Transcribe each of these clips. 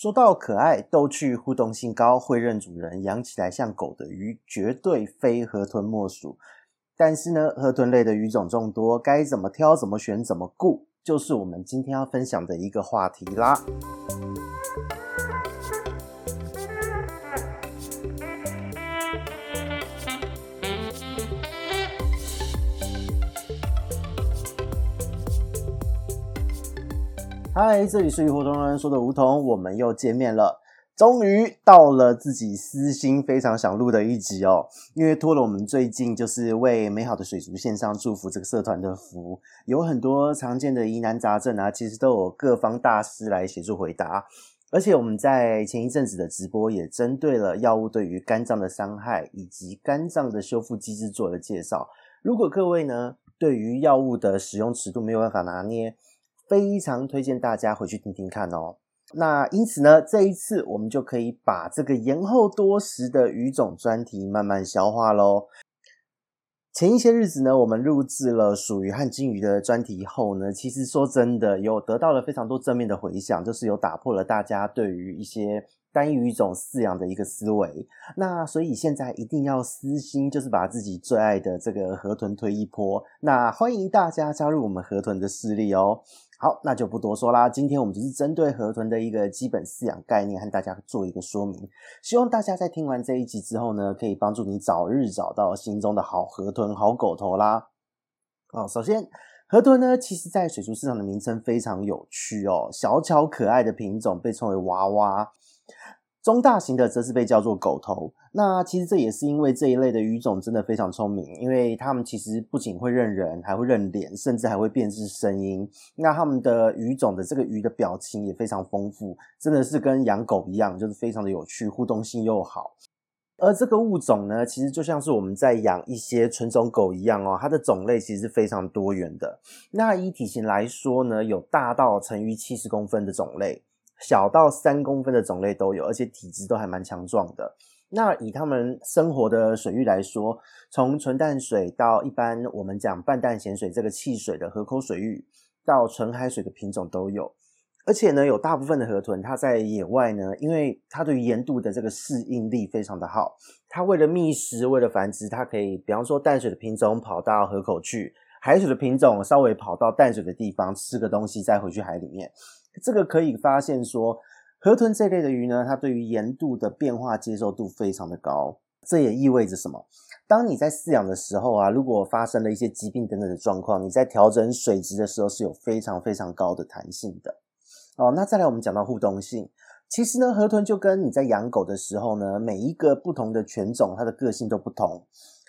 说到可爱、逗趣、互动性高、会认主人、养起来像狗的鱼，绝对非河豚莫属。但是呢，河豚类的鱼种众多，该怎么挑、怎么选、怎么顾，就是我们今天要分享的一个话题啦。嗨，这里是鱼活通人说的梧桐，我们又见面了。终于到了自己私心非常想录的一集哦，因为托了我们最近就是为美好的水族线上祝福这个社团的福，有很多常见的疑难杂症啊，其实都有各方大师来协助回答。而且我们在前一阵子的直播也针对了药物对于肝脏的伤害以及肝脏的修复机制做了介绍。如果各位呢对于药物的使用尺度没有办法拿捏，非常推荐大家回去听听看哦。那因此呢，这一次我们就可以把这个延后多时的鱼种专题慢慢消化喽。前一些日子呢，我们录制了属于汉金鱼的专题后呢，其实说真的，有得到了非常多正面的回响，就是有打破了大家对于一些单一鱼种饲养的一个思维。那所以现在一定要私心，就是把自己最爱的这个河豚推一波。那欢迎大家加入我们河豚的势力哦。好，那就不多说啦。今天我们就是针对河豚的一个基本饲养概念，和大家做一个说明。希望大家在听完这一集之后呢，可以帮助你早日找到心中的好河豚、好狗头啦。哦，首先，河豚呢，其实在水族市场的名称非常有趣哦。小巧可爱的品种被称为娃娃。中大型的则是被叫做狗头，那其实这也是因为这一类的鱼种真的非常聪明，因为它们其实不仅会认人，还会认脸，甚至还会辨识声音。那它们的鱼种的这个鱼的表情也非常丰富，真的是跟养狗一样，就是非常的有趣，互动性又好。而这个物种呢，其实就像是我们在养一些纯种狗一样哦，它的种类其实是非常多元的。那以体型来说呢，有大到成逾七十公分的种类。小到三公分的种类都有，而且体质都还蛮强壮的。那以他们生活的水域来说，从纯淡水到一般我们讲半淡咸水这个汽水的河口水域，到纯海水的品种都有。而且呢，有大部分的河豚，它在野外呢，因为它对于盐度的这个适应力非常的好，它为了觅食，为了繁殖，它可以，比方说淡水的品种跑到河口去，海水的品种稍微跑到淡水的地方吃个东西，再回去海里面。这个可以发现说，河豚这类的鱼呢，它对于盐度的变化接受度非常的高。这也意味着什么？当你在饲养的时候啊，如果发生了一些疾病等等的状况，你在调整水质的时候是有非常非常高的弹性的。哦，那再来我们讲到互动性，其实呢，河豚就跟你在养狗的时候呢，每一个不同的犬种，它的个性都不同。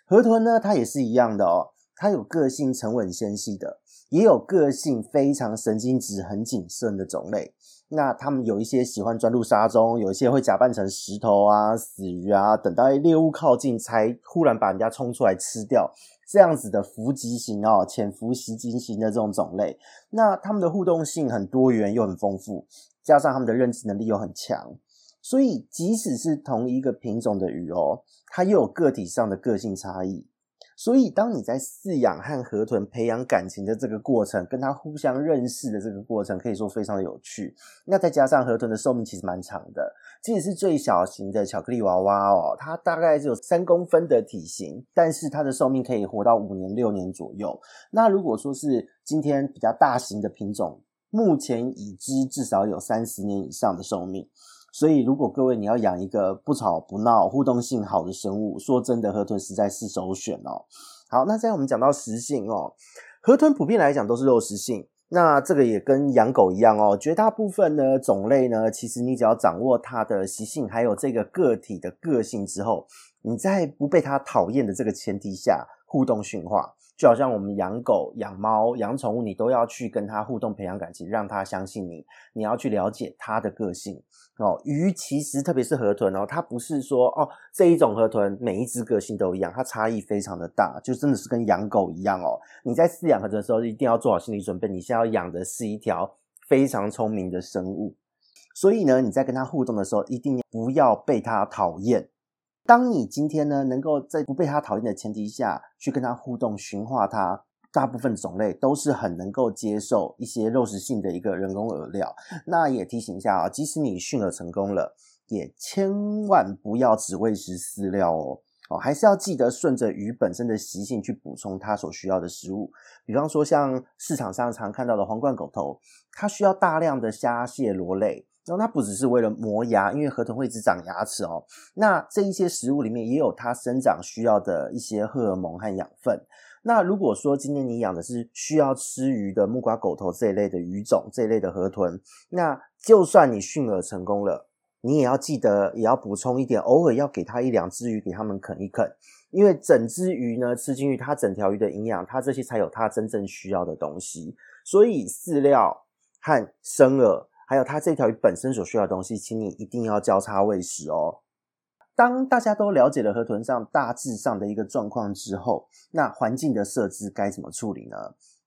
河豚呢，它也是一样的哦，它有个性沉稳纤细的。也有个性非常神经质、很谨慎的种类。那他们有一些喜欢钻入沙中，有一些会假扮成石头啊、死鱼啊，等到猎物靠近才忽然把人家冲出来吃掉。这样子的伏击型哦，潜伏袭击型的这种种类，那他们的互动性很多元又很丰富，加上他们的认知能力又很强，所以即使是同一个品种的鱼哦，它又有个体上的个性差异。所以，当你在饲养和河豚培养感情的这个过程，跟它互相认识的这个过程，可以说非常的有趣。那再加上河豚的寿命其实蛮长的，即使是最小型的巧克力娃娃哦，它大概只有三公分的体型，但是它的寿命可以活到五年六年左右。那如果说是今天比较大型的品种，目前已知至少有三十年以上的寿命。所以，如果各位你要养一个不吵不闹、互动性好的生物，说真的，河豚实在是首选哦。好，那现在我们讲到食性哦，河豚普遍来讲都是肉食性。那这个也跟养狗一样哦，绝大部分呢种类呢，其实你只要掌握它的习性，还有这个个体的个性之后，你在不被它讨厌的这个前提下，互动驯化。就好像我们养狗、养猫、养宠物，你都要去跟它互动，培养感情，让它相信你。你要去了解它的个性哦。鱼其实特别是河豚哦，它不是说哦这一种河豚每一只个性都一样，它差异非常的大，就真的是跟养狗一样哦。你在饲养河豚的时候，一定要做好心理准备，你现在要养的是一条非常聪明的生物。所以呢，你在跟它互动的时候，一定不要被它讨厌。当你今天呢，能够在不被他讨厌的前提下去跟他互动、驯化他，大部分种类都是很能够接受一些肉食性的一个人工饵料。那也提醒一下啊，即使你驯饵成功了，也千万不要只喂食饲料哦。哦，还是要记得顺着鱼本身的习性去补充它所需要的食物。比方说，像市场上常看到的皇冠狗头，它需要大量的虾蟹螺类。然后它不只是为了磨牙，因为河豚会一直长牙齿哦。那这一些食物里面也有它生长需要的一些荷尔蒙和养分。那如果说今天你养的是需要吃鱼的木瓜狗头这一类的鱼种，这一类的河豚，那就算你驯饵成功了，你也要记得也要补充一点，偶尔要给它一两只鱼给它们啃一啃，因为整只鱼呢吃进去，它整条鱼的营养，它这些才有它真正需要的东西。所以饲料和生饵。还有它这条鱼本身所需要的东西，请你一定要交叉喂食哦。当大家都了解了河豚上大致上的一个状况之后，那环境的设置该怎么处理呢？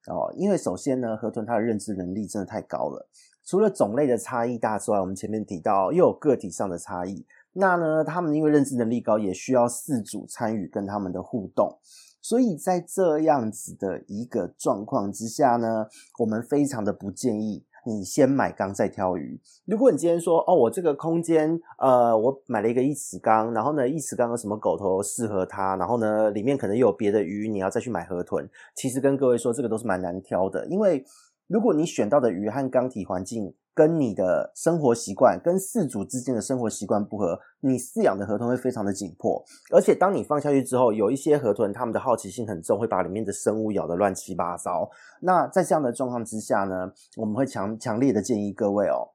哦，因为首先呢，河豚它的认知能力真的太高了。除了种类的差异大之外，我们前面提到又有个体上的差异。那呢，他们因为认知能力高，也需要四组参与跟他们的互动。所以在这样子的一个状况之下呢，我们非常的不建议。你先买缸再挑鱼。如果你今天说哦，我这个空间，呃，我买了一个一尺缸，然后呢，一尺缸有什么狗头适合它，然后呢，里面可能有别的鱼，你要再去买河豚。其实跟各位说，这个都是蛮难挑的，因为如果你选到的鱼和缸体环境，跟你的生活习惯、跟饲主之间的生活习惯不合，你饲养的河豚会非常的紧迫。而且当你放下去之后，有一些河豚它们的好奇心很重，会把里面的生物咬得乱七八糟。那在这样的状况之下呢，我们会强强烈的建议各位哦，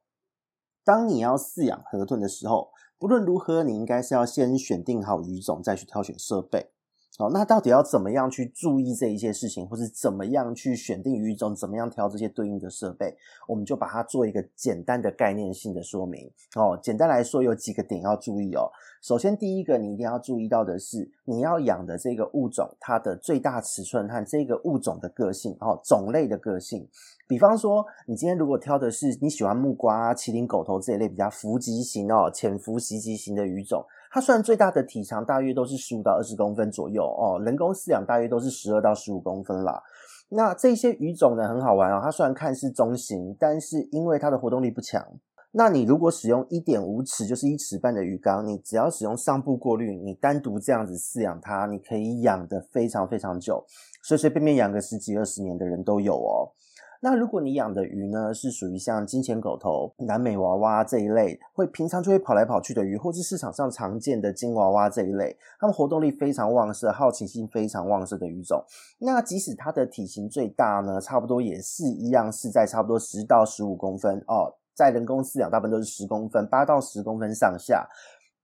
当你要饲养河豚的时候，不论如何，你应该是要先选定好鱼种，再去挑选设备。好，那到底要怎么样去注意这一些事情，或是怎么样去选定鱼种，怎么样挑这些对应的设备，我们就把它做一个简单的概念性的说明。哦，简单来说有几个点要注意哦。首先，第一个你一定要注意到的是，你要养的这个物种它的最大尺寸和这个物种的个性，哦，种类的个性。比方说，你今天如果挑的是你喜欢木瓜、麒麟狗头这一类比较伏击型哦，潜伏袭击型的鱼种。它虽然最大的体长大约都是十五到二十公分左右哦，人工饲养大约都是十二到十五公分啦。那这些鱼种呢，很好玩哦，它虽然看似中型，但是因为它的活动力不强，那你如果使用一点五尺，就是一尺半的鱼缸，你只要使用上部过滤，你单独这样子饲养它，你可以养得非常非常久，随随便便养个十几二十年的人都有哦。那如果你养的鱼呢，是属于像金钱狗头、南美娃娃这一类，会平常就会跑来跑去的鱼，或是市场上常见的金娃娃这一类，它们活动力非常旺盛、好奇心非常旺盛的鱼种，那即使它的体型最大呢，差不多也是一样，是在差不多十到十五公分哦，在人工饲养大部分都是十公分，八到十公分上下，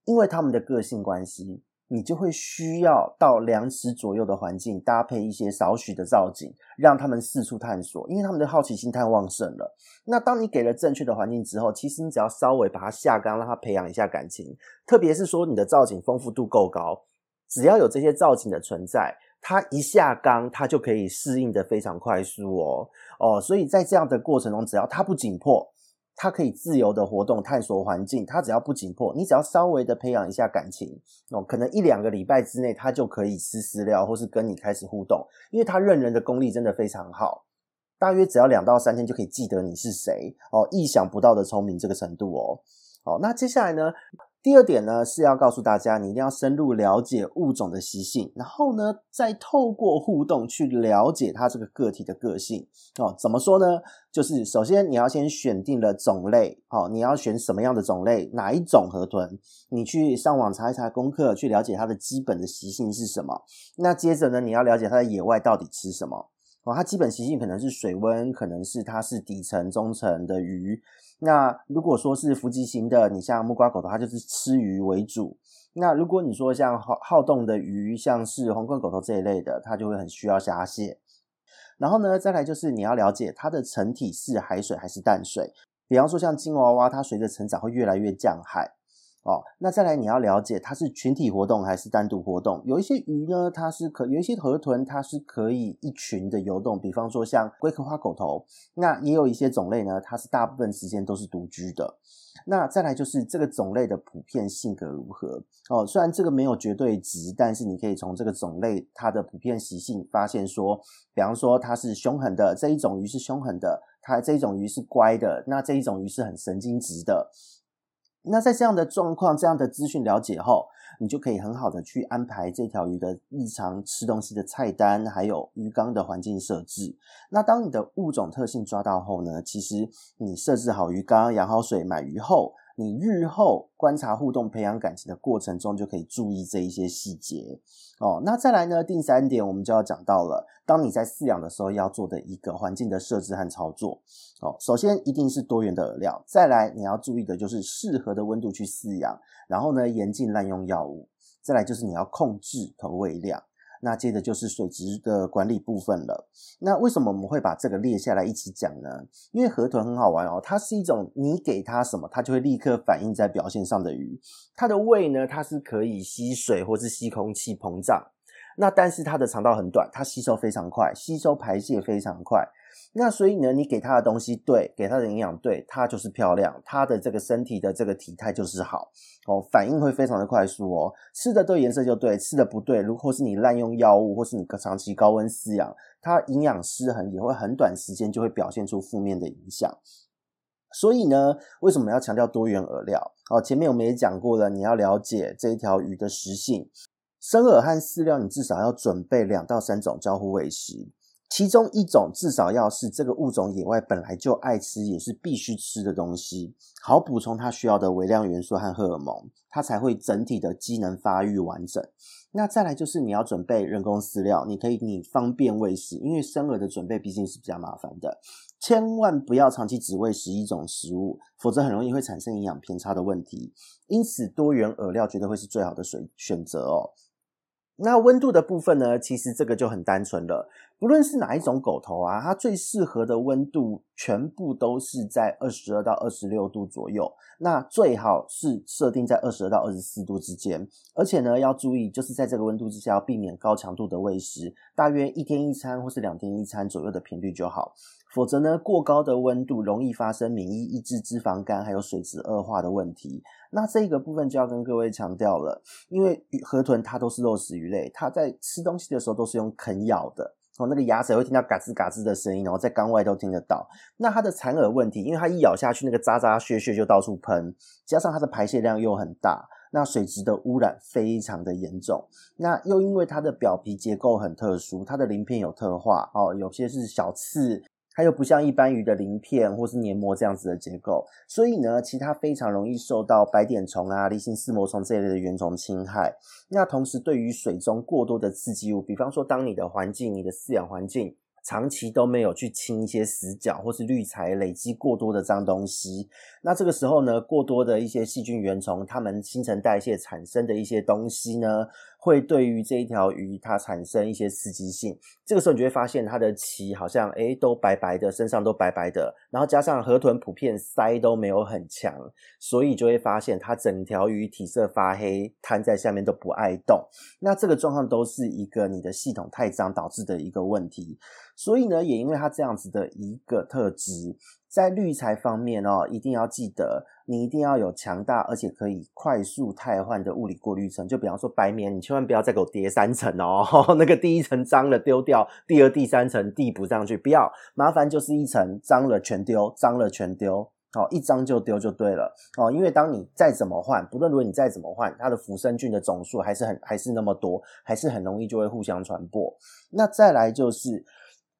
因为它们的个性关系。你就会需要到两尺左右的环境，搭配一些少许的造景，让他们四处探索，因为他们的好奇心太旺盛了。那当你给了正确的环境之后，其实你只要稍微把它下缸，让它培养一下感情，特别是说你的造景丰富度够高，只要有这些造景的存在，它一下缸，它就可以适应的非常快速哦哦，所以在这样的过程中，只要它不紧迫。他可以自由的活动、探索环境，他只要不紧迫，你只要稍微的培养一下感情哦，可能一两个礼拜之内，他就可以吃饲料或是跟你开始互动，因为他认人的功力真的非常好，大约只要两到三天就可以记得你是谁哦，意想不到的聪明这个程度哦，好，那接下来呢？第二点呢，是要告诉大家，你一定要深入了解物种的习性，然后呢，再透过互动去了解它这个个体的个性哦。怎么说呢？就是首先你要先选定了种类，哦，你要选什么样的种类，哪一种河豚？你去上网查一查功课，去了解它的基本的习性是什么。那接着呢，你要了解它在野外到底吃什么哦。它基本习性可能是水温，可能是它是底层、中层的鱼。那如果说是伏击型的，你像木瓜狗头，它就是吃鱼为主。那如果你说像好好动的鱼，像是皇冠狗头这一类的，它就会很需要虾蟹。然后呢，再来就是你要了解它的成体是海水还是淡水。比方说像金娃娃，它随着成长会越来越降海。哦，那再来你要了解它是群体活动还是单独活动。有一些鱼呢，它是可有一些河豚，它是可以一群的游动，比方说像龟壳花狗头。那也有一些种类呢，它是大部分时间都是独居的。那再来就是这个种类的普遍性格如何哦？虽然这个没有绝对值，但是你可以从这个种类它的普遍习性发现说，比方说它是凶狠的，这一种鱼是凶狠的；它这一种鱼是乖的，那这一种鱼是很神经质的。那在这样的状况、这样的资讯了解后，你就可以很好的去安排这条鱼的日常吃东西的菜单，还有鱼缸的环境设置。那当你的物种特性抓到后呢，其实你设置好鱼缸、养好水、买鱼后，你日后观察互动、培养感情的过程中，就可以注意这一些细节哦。那再来呢，第三点我们就要讲到了，当你在饲养的时候要做的一个环境的设置和操作哦。首先一定是多元的饵料，再来你要注意的就是适合的温度去饲养，然后呢严禁滥用药物，再来就是你要控制投喂量。那接着就是水质的管理部分了。那为什么我们会把这个列下来一起讲呢？因为河豚很好玩哦，它是一种你给它什么，它就会立刻反应在表现上的鱼。它的胃呢，它是可以吸水或是吸空气膨胀。那但是它的肠道很短，它吸收非常快，吸收排泄非常快。那所以呢，你给它的东西对，给它的营养对，它就是漂亮，它的这个身体的这个体态就是好哦，反应会非常的快速哦。吃的对颜色就对，吃的不对，如果是你滥用药物或是你长期高温饲养，它营养失衡也会很短时间就会表现出负面的影响。所以呢，为什么要强调多元饵料？哦，前面我们也讲过了，你要了解这一条鱼的食性，生饵和饲料你至少要准备两到三种交互喂食。其中一种至少要是这个物种野外本来就爱吃，也是必须吃的东西，好补充它需要的微量元素和荷尔蒙，它才会整体的机能发育完整。那再来就是你要准备人工饲料，你可以你方便喂食，因为生饵的准备毕竟是比较麻烦的，千万不要长期只喂食一种食物，否则很容易会产生营养偏差的问题。因此，多元饵料绝对会是最好的选选择哦。那温度的部分呢，其实这个就很单纯了。不论是哪一种狗头啊，它最适合的温度全部都是在二十二到二十六度左右。那最好是设定在二十二到二十四度之间。而且呢，要注意，就是在这个温度之下，要避免高强度的喂食，大约一天一餐或是两天一餐左右的频率就好。否则呢，过高的温度容易发生免疫抑制、脂肪肝还有水质恶化的问题。那这个部分就要跟各位强调了，因为河豚它都是肉食鱼类，它在吃东西的时候都是用啃咬的，哦，那个牙齿会听到嘎吱嘎吱的声音，然后在缸外都听得到。那它的残饵问题，因为它一咬下去，那个渣渣屑屑就到处喷，加上它的排泄量又很大，那水质的污染非常的严重。那又因为它的表皮结构很特殊，它的鳞片有特化，哦，有些是小刺。它又不像一般鱼的鳞片或是黏膜这样子的结构，所以呢，其他非常容易受到白点虫啊、离形丝膜虫这一类的原虫侵害。那同时，对于水中过多的刺激物，比方说，当你的环境、你的饲养环境，长期都没有去清一些死角或是滤材，累积过多的脏东西。那这个时候呢，过多的一些细菌、原虫，它们新陈代谢产生的一些东西呢，会对于这一条鱼它产生一些刺激性。这个时候你就会发现它的鳍好像诶都白白的，身上都白白的，然后加上河豚普遍鳃都没有很强，所以就会发现它整条鱼体色发黑，瘫在下面都不爱动。那这个状况都是一个你的系统太脏导致的一个问题。所以呢，也因为它这样子的一个特质，在滤材方面哦，一定要记得，你一定要有强大而且可以快速汰换的物理过滤层。就比方说白棉，你千万不要再给我叠三层哦，那个第一层脏了丢掉，第二、第三层递补上去，不要麻烦，就是一层脏了全丢，脏了全丢，哦，一脏就丢就对了哦。因为当你再怎么换，不论如果你再怎么换，它的浮生菌的总数还是很还是那么多，还是很容易就会互相传播。那再来就是。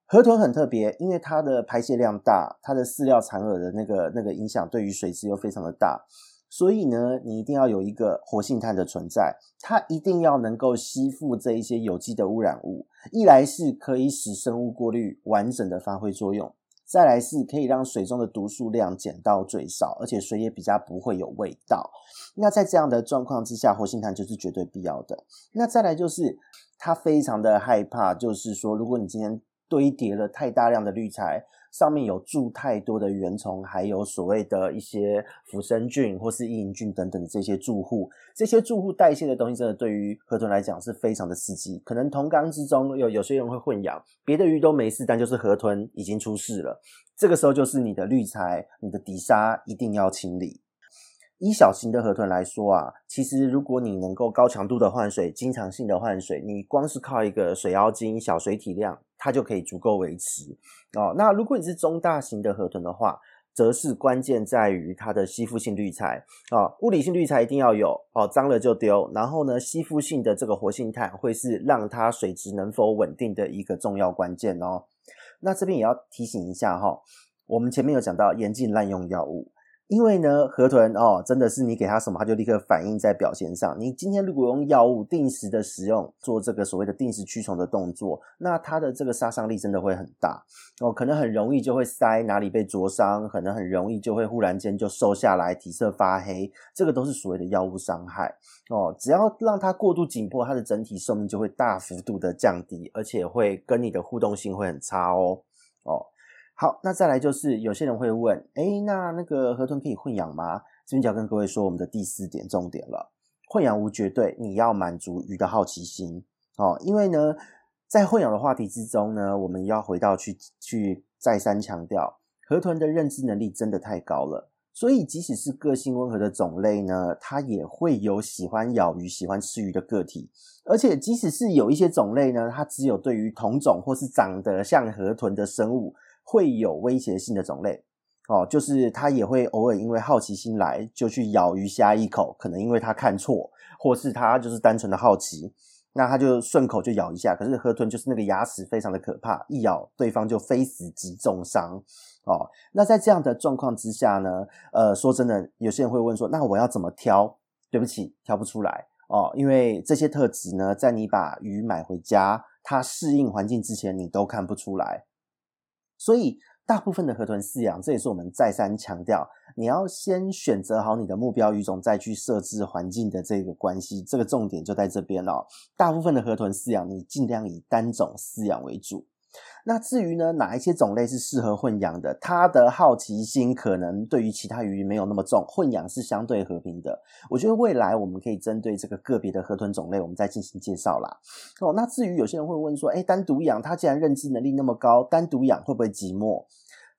河豚很特别，因为它的排泄量大，它的饲料产饵的那个那个影响对于水质又非常的大，所以呢，你一定要有一个活性炭的存在，它一定要能够吸附这一些有机的污染物，一来是可以使生物过滤完整的发挥作用，再来是可以让水中的毒素量减到最少，而且水也比较不会有味道。那在这样的状况之下，活性炭就是绝对必要的。那再来就是它非常的害怕，就是说如果你今天堆叠了太大量的滤材，上面有住太多的原虫，还有所谓的一些腐生菌或是异营菌等等的这些住户，这些住户代谢的东西，真的对于河豚来讲是非常的刺激。可能同缸之中有有些人会混养，别的鱼都没事，但就是河豚已经出事了。这个时候就是你的滤材、你的底沙一定要清理。以小型的河豚来说啊，其实如果你能够高强度的换水、经常性的换水，你光是靠一个水妖精、小水体量，它就可以足够维持哦。那如果你是中大型的河豚的话，则是关键在于它的吸附性滤材啊，物理性滤材一定要有哦，脏了就丢。然后呢，吸附性的这个活性炭会是让它水质能否稳定的一个重要关键哦。那这边也要提醒一下哈，我们前面有讲到严禁滥用药物。因为呢，河豚哦，真的是你给它什么，它就立刻反应在表现上。你今天如果用药物定时的使用，做这个所谓的定时驱虫的动作，那它的这个杀伤力真的会很大哦，可能很容易就会塞哪里被灼伤，可能很容易就会忽然间就瘦下来，体色发黑，这个都是所谓的药物伤害哦。只要让它过度紧迫，它的整体寿命就会大幅度的降低，而且会跟你的互动性会很差哦哦。好，那再来就是有些人会问，诶，那那个河豚可以混养吗？这边就要跟各位说我们的第四点重点了。混养无绝对，你要满足鱼的好奇心哦。因为呢，在混养的话题之中呢，我们要回到去去再三强调，河豚的认知能力真的太高了。所以即使是个性温和的种类呢，它也会有喜欢咬鱼、喜欢吃鱼的个体。而且即使是有一些种类呢，它只有对于同种或是长得像河豚的生物。会有威胁性的种类哦，就是它也会偶尔因为好奇心来就去咬鱼虾一口，可能因为它看错，或是它就是单纯的好奇，那它就顺口就咬一下。可是河豚就是那个牙齿非常的可怕，一咬对方就非死即重伤哦。那在这样的状况之下呢，呃，说真的，有些人会问说，那我要怎么挑？对不起，挑不出来哦，因为这些特质呢，在你把鱼买回家，它适应环境之前，你都看不出来。所以，大部分的河豚饲养，这也是我们再三强调，你要先选择好你的目标鱼种，再去设置环境的这个关系，这个重点就在这边哦。大部分的河豚饲养，你尽量以单种饲养为主。那至于呢，哪一些种类是适合混养的？它的好奇心可能对于其他鱼没有那么重，混养是相对和平的。我觉得未来我们可以针对这个个别的河豚种类，我们再进行介绍啦。哦，那至于有些人会问说，诶，单独养它既然认知能力那么高，单独养会不会寂寞？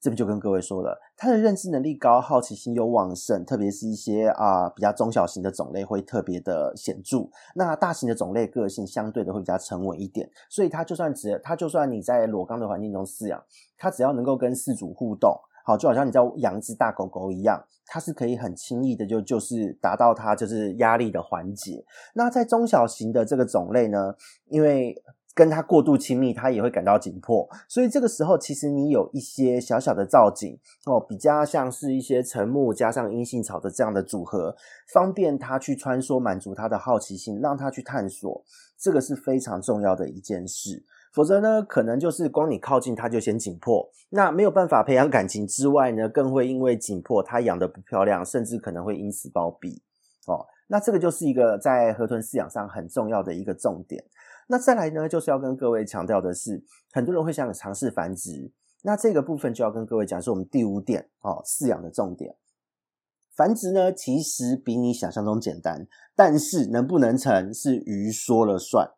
这边就跟各位说了，它的认知能力高，好奇心又旺盛，特别是一些啊、比较中小型的种类会特别的显著。那大型的种类个性相对的会比较沉稳一点，所以它就算只它就算你在裸缸的环境中饲养，它只要能够跟饲主互动，好，就好像你在养一只大狗狗一样，它是可以很轻易的就就是达到它就是压力的缓解。那在中小型的这个种类呢，因为跟它过度亲密，它也会感到紧迫，所以这个时候其实你有一些小小的造景哦，比较像是一些沉木加上阴性草的这样的组合，方便它去穿梭，满足它的好奇心，让它去探索，这个是非常重要的一件事。否则呢，可能就是光你靠近它就先紧迫，那没有办法培养感情之外呢，更会因为紧迫它养得不漂亮，甚至可能会因此暴毙哦。那这个就是一个在河豚饲养上很重要的一个重点。那再来呢，就是要跟各位强调的是，很多人会想尝试繁殖，那这个部分就要跟各位讲，是我们第五点哦，饲养的重点。繁殖呢，其实比你想象中简单，但是能不能成是鱼说了算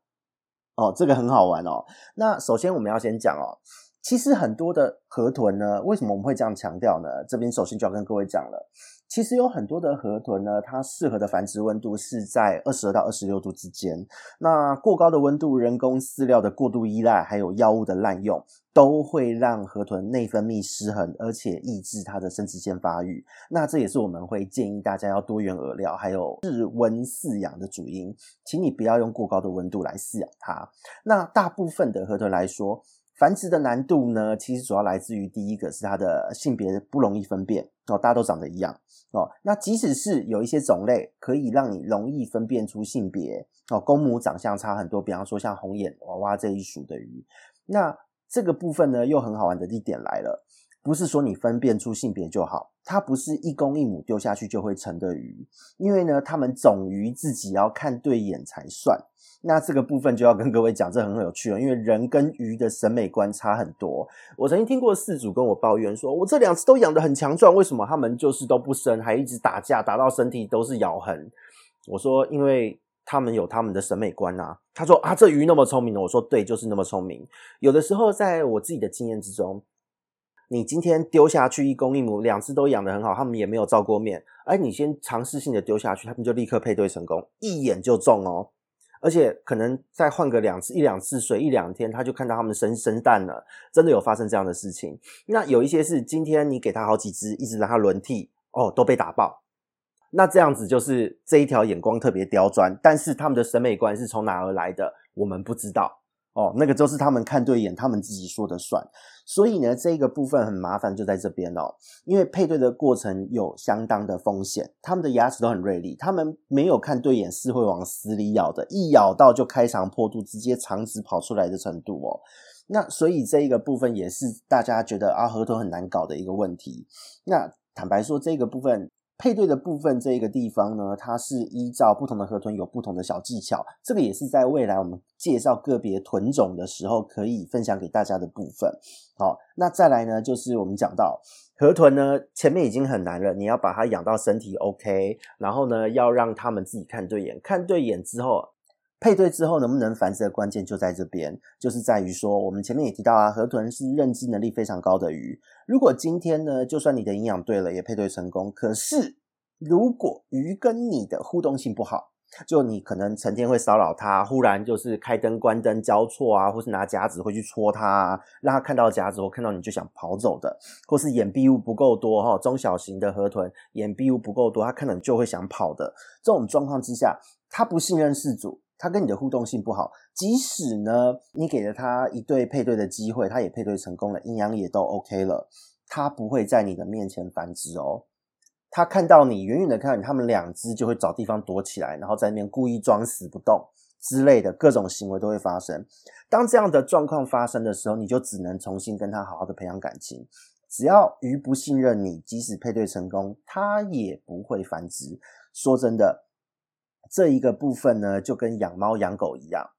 哦，这个很好玩哦。那首先我们要先讲哦，其实很多的河豚呢，为什么我们会这样强调呢？这边首先就要跟各位讲了。其实有很多的河豚呢，它适合的繁殖温度是在二十二到二十六度之间。那过高的温度、人工饲料的过度依赖，还有药物的滥用，都会让河豚内分泌失衡，而且抑制它的生殖腺发育。那这也是我们会建议大家要多元饵料，还有室温饲养的主因。请你不要用过高的温度来饲养它。那大部分的河豚来说，繁殖的难度呢，其实主要来自于第一个是它的性别不容易分辨哦，大家都长得一样哦。那即使是有一些种类可以让你容易分辨出性别哦，公母长相差很多，比方说像红眼娃娃这一属的鱼，那这个部分呢又很好玩的地点来了，不是说你分辨出性别就好，它不是一公一母丢下去就会成的鱼，因为呢，他们种鱼自己要看对眼才算。那这个部分就要跟各位讲，这很有趣了，因为人跟鱼的审美观差很多。我曾经听过饲主跟我抱怨说，我这两次都养得很强壮，为什么他们就是都不生，还一直打架，打到身体都是咬痕？我说，因为他们有他们的审美观啊。他说啊，这鱼那么聪明的，我说对，就是那么聪明。有的时候，在我自己的经验之中。你今天丢下去一公一母，两只都养得很好，他们也没有照过面。而你先尝试性的丢下去，他们就立刻配对成功，一眼就中哦。而且可能再换个两次一两次水一两天，他就看到他们生生蛋了，真的有发生这样的事情。那有一些是今天你给他好几只，一直让他轮替，哦，都被打爆。那这样子就是这一条眼光特别刁钻，但是他们的审美观是从哪而来的，我们不知道。哦，那个就是他们看对眼，他们自己说的算。所以呢，这个部分很麻烦，就在这边哦。因为配对的过程有相当的风险，他们的牙齿都很锐利，他们没有看对眼是会往死里咬的，一咬到就开肠破肚，直接肠子跑出来的程度哦。那所以这一个部分也是大家觉得啊，河豚很难搞的一个问题。那坦白说，这个部分。配对的部分这一个地方呢，它是依照不同的河豚有不同的小技巧，这个也是在未来我们介绍个别豚种的时候可以分享给大家的部分。好，那再来呢，就是我们讲到河豚呢，前面已经很难了，你要把它养到身体 OK，然后呢，要让它们自己看对眼，看对眼之后。配对之后能不能繁殖的关键就在这边，就是在于说，我们前面也提到啊，河豚是认知能力非常高的鱼。如果今天呢，就算你的营养对了，也配对成功，可是如果鱼跟你的互动性不好，就你可能成天会骚扰它，忽然就是开灯关灯交错啊，或是拿夹子会去戳它啊，让它看到夹子或看到你就想跑走的，或是掩蔽物不够多哈，中小型的河豚掩蔽物不够多，它看到你就会想跑的。这种状况之下，它不信任饲主。他跟你的互动性不好，即使呢，你给了他一对配对的机会，他也配对成功了，营养也都 OK 了，他不会在你的面前繁殖哦。他看到你，远远的看到你，他们两只就会找地方躲起来，然后在那边故意装死不动之类的各种行为都会发生。当这样的状况发生的时候，你就只能重新跟他好好的培养感情。只要鱼不信任你，即使配对成功，它也不会繁殖。说真的。这一个部分呢，就跟养猫养狗一样。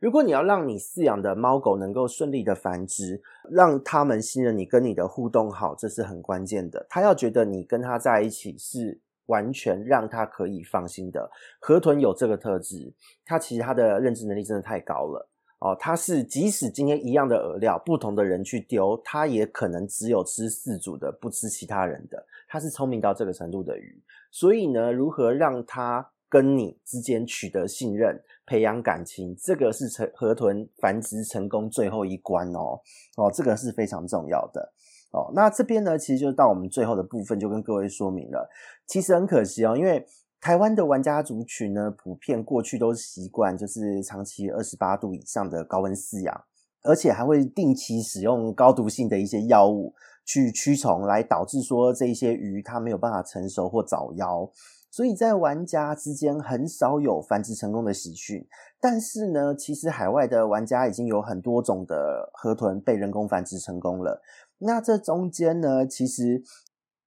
如果你要让你饲养的猫狗能够顺利的繁殖，让他们信任你，跟你的互动好，这是很关键的。他要觉得你跟他在一起是完全让他可以放心的。河豚有这个特质，它其实它的认知能力真的太高了哦。它是即使今天一样的饵料，不同的人去丢，它也可能只有吃饲主的，不吃其他人的。它是聪明到这个程度的鱼，所以呢，如何让它跟你之间取得信任、培养感情，这个是成河豚繁殖成功最后一关哦哦，这个是非常重要的哦。那这边呢，其实就到我们最后的部分，就跟各位说明了。其实很可惜哦，因为台湾的玩家族群呢，普遍过去都习惯就是长期二十八度以上的高温饲养，而且还会定期使用高毒性的一些药物去驱虫，来导致说这些鱼它没有办法成熟或早夭。所以在玩家之间很少有繁殖成功的喜讯，但是呢，其实海外的玩家已经有很多种的河豚被人工繁殖成功了。那这中间呢，其实，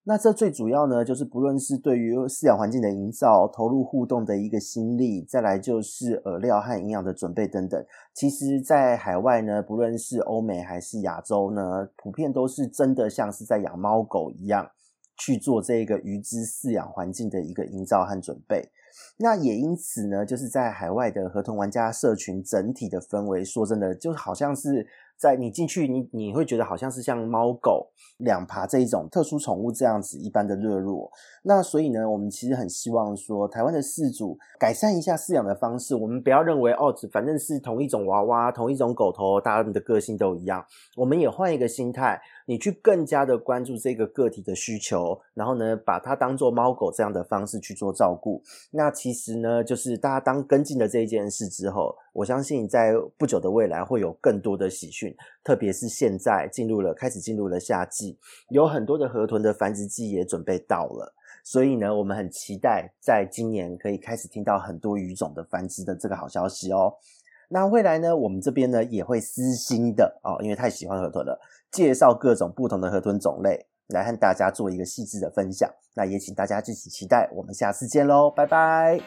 那这最主要呢，就是不论是对于饲养环境的营造、投入互动的一个心力，再来就是饵料和营养的准备等等。其实，在海外呢，不论是欧美还是亚洲呢，普遍都是真的像是在养猫狗一样。去做这个鱼只饲养环境的一个营造和准备，那也因此呢，就是在海外的合同玩家社群整体的氛围，说真的，就好像是。在你进去，你你会觉得好像是像猫狗两爬这一种特殊宠物这样子一般的热络。那所以呢，我们其实很希望说，台湾的饲主改善一下饲养的方式。我们不要认为哦，只反正是同一种娃娃、同一种狗头，大家的个性都一样。我们也换一个心态，你去更加的关注这个个体的需求，然后呢，把它当做猫狗这样的方式去做照顾。那其实呢，就是大家当跟进了这一件事之后。我相信在不久的未来会有更多的喜讯，特别是现在进入了开始进入了夏季，有很多的河豚的繁殖季也准备到了，所以呢，我们很期待在今年可以开始听到很多鱼种的繁殖的这个好消息哦。那未来呢，我们这边呢也会私心的哦，因为太喜欢河豚了，介绍各种不同的河豚种类，来和大家做一个细致的分享。那也请大家敬请期待，我们下次见喽，拜拜。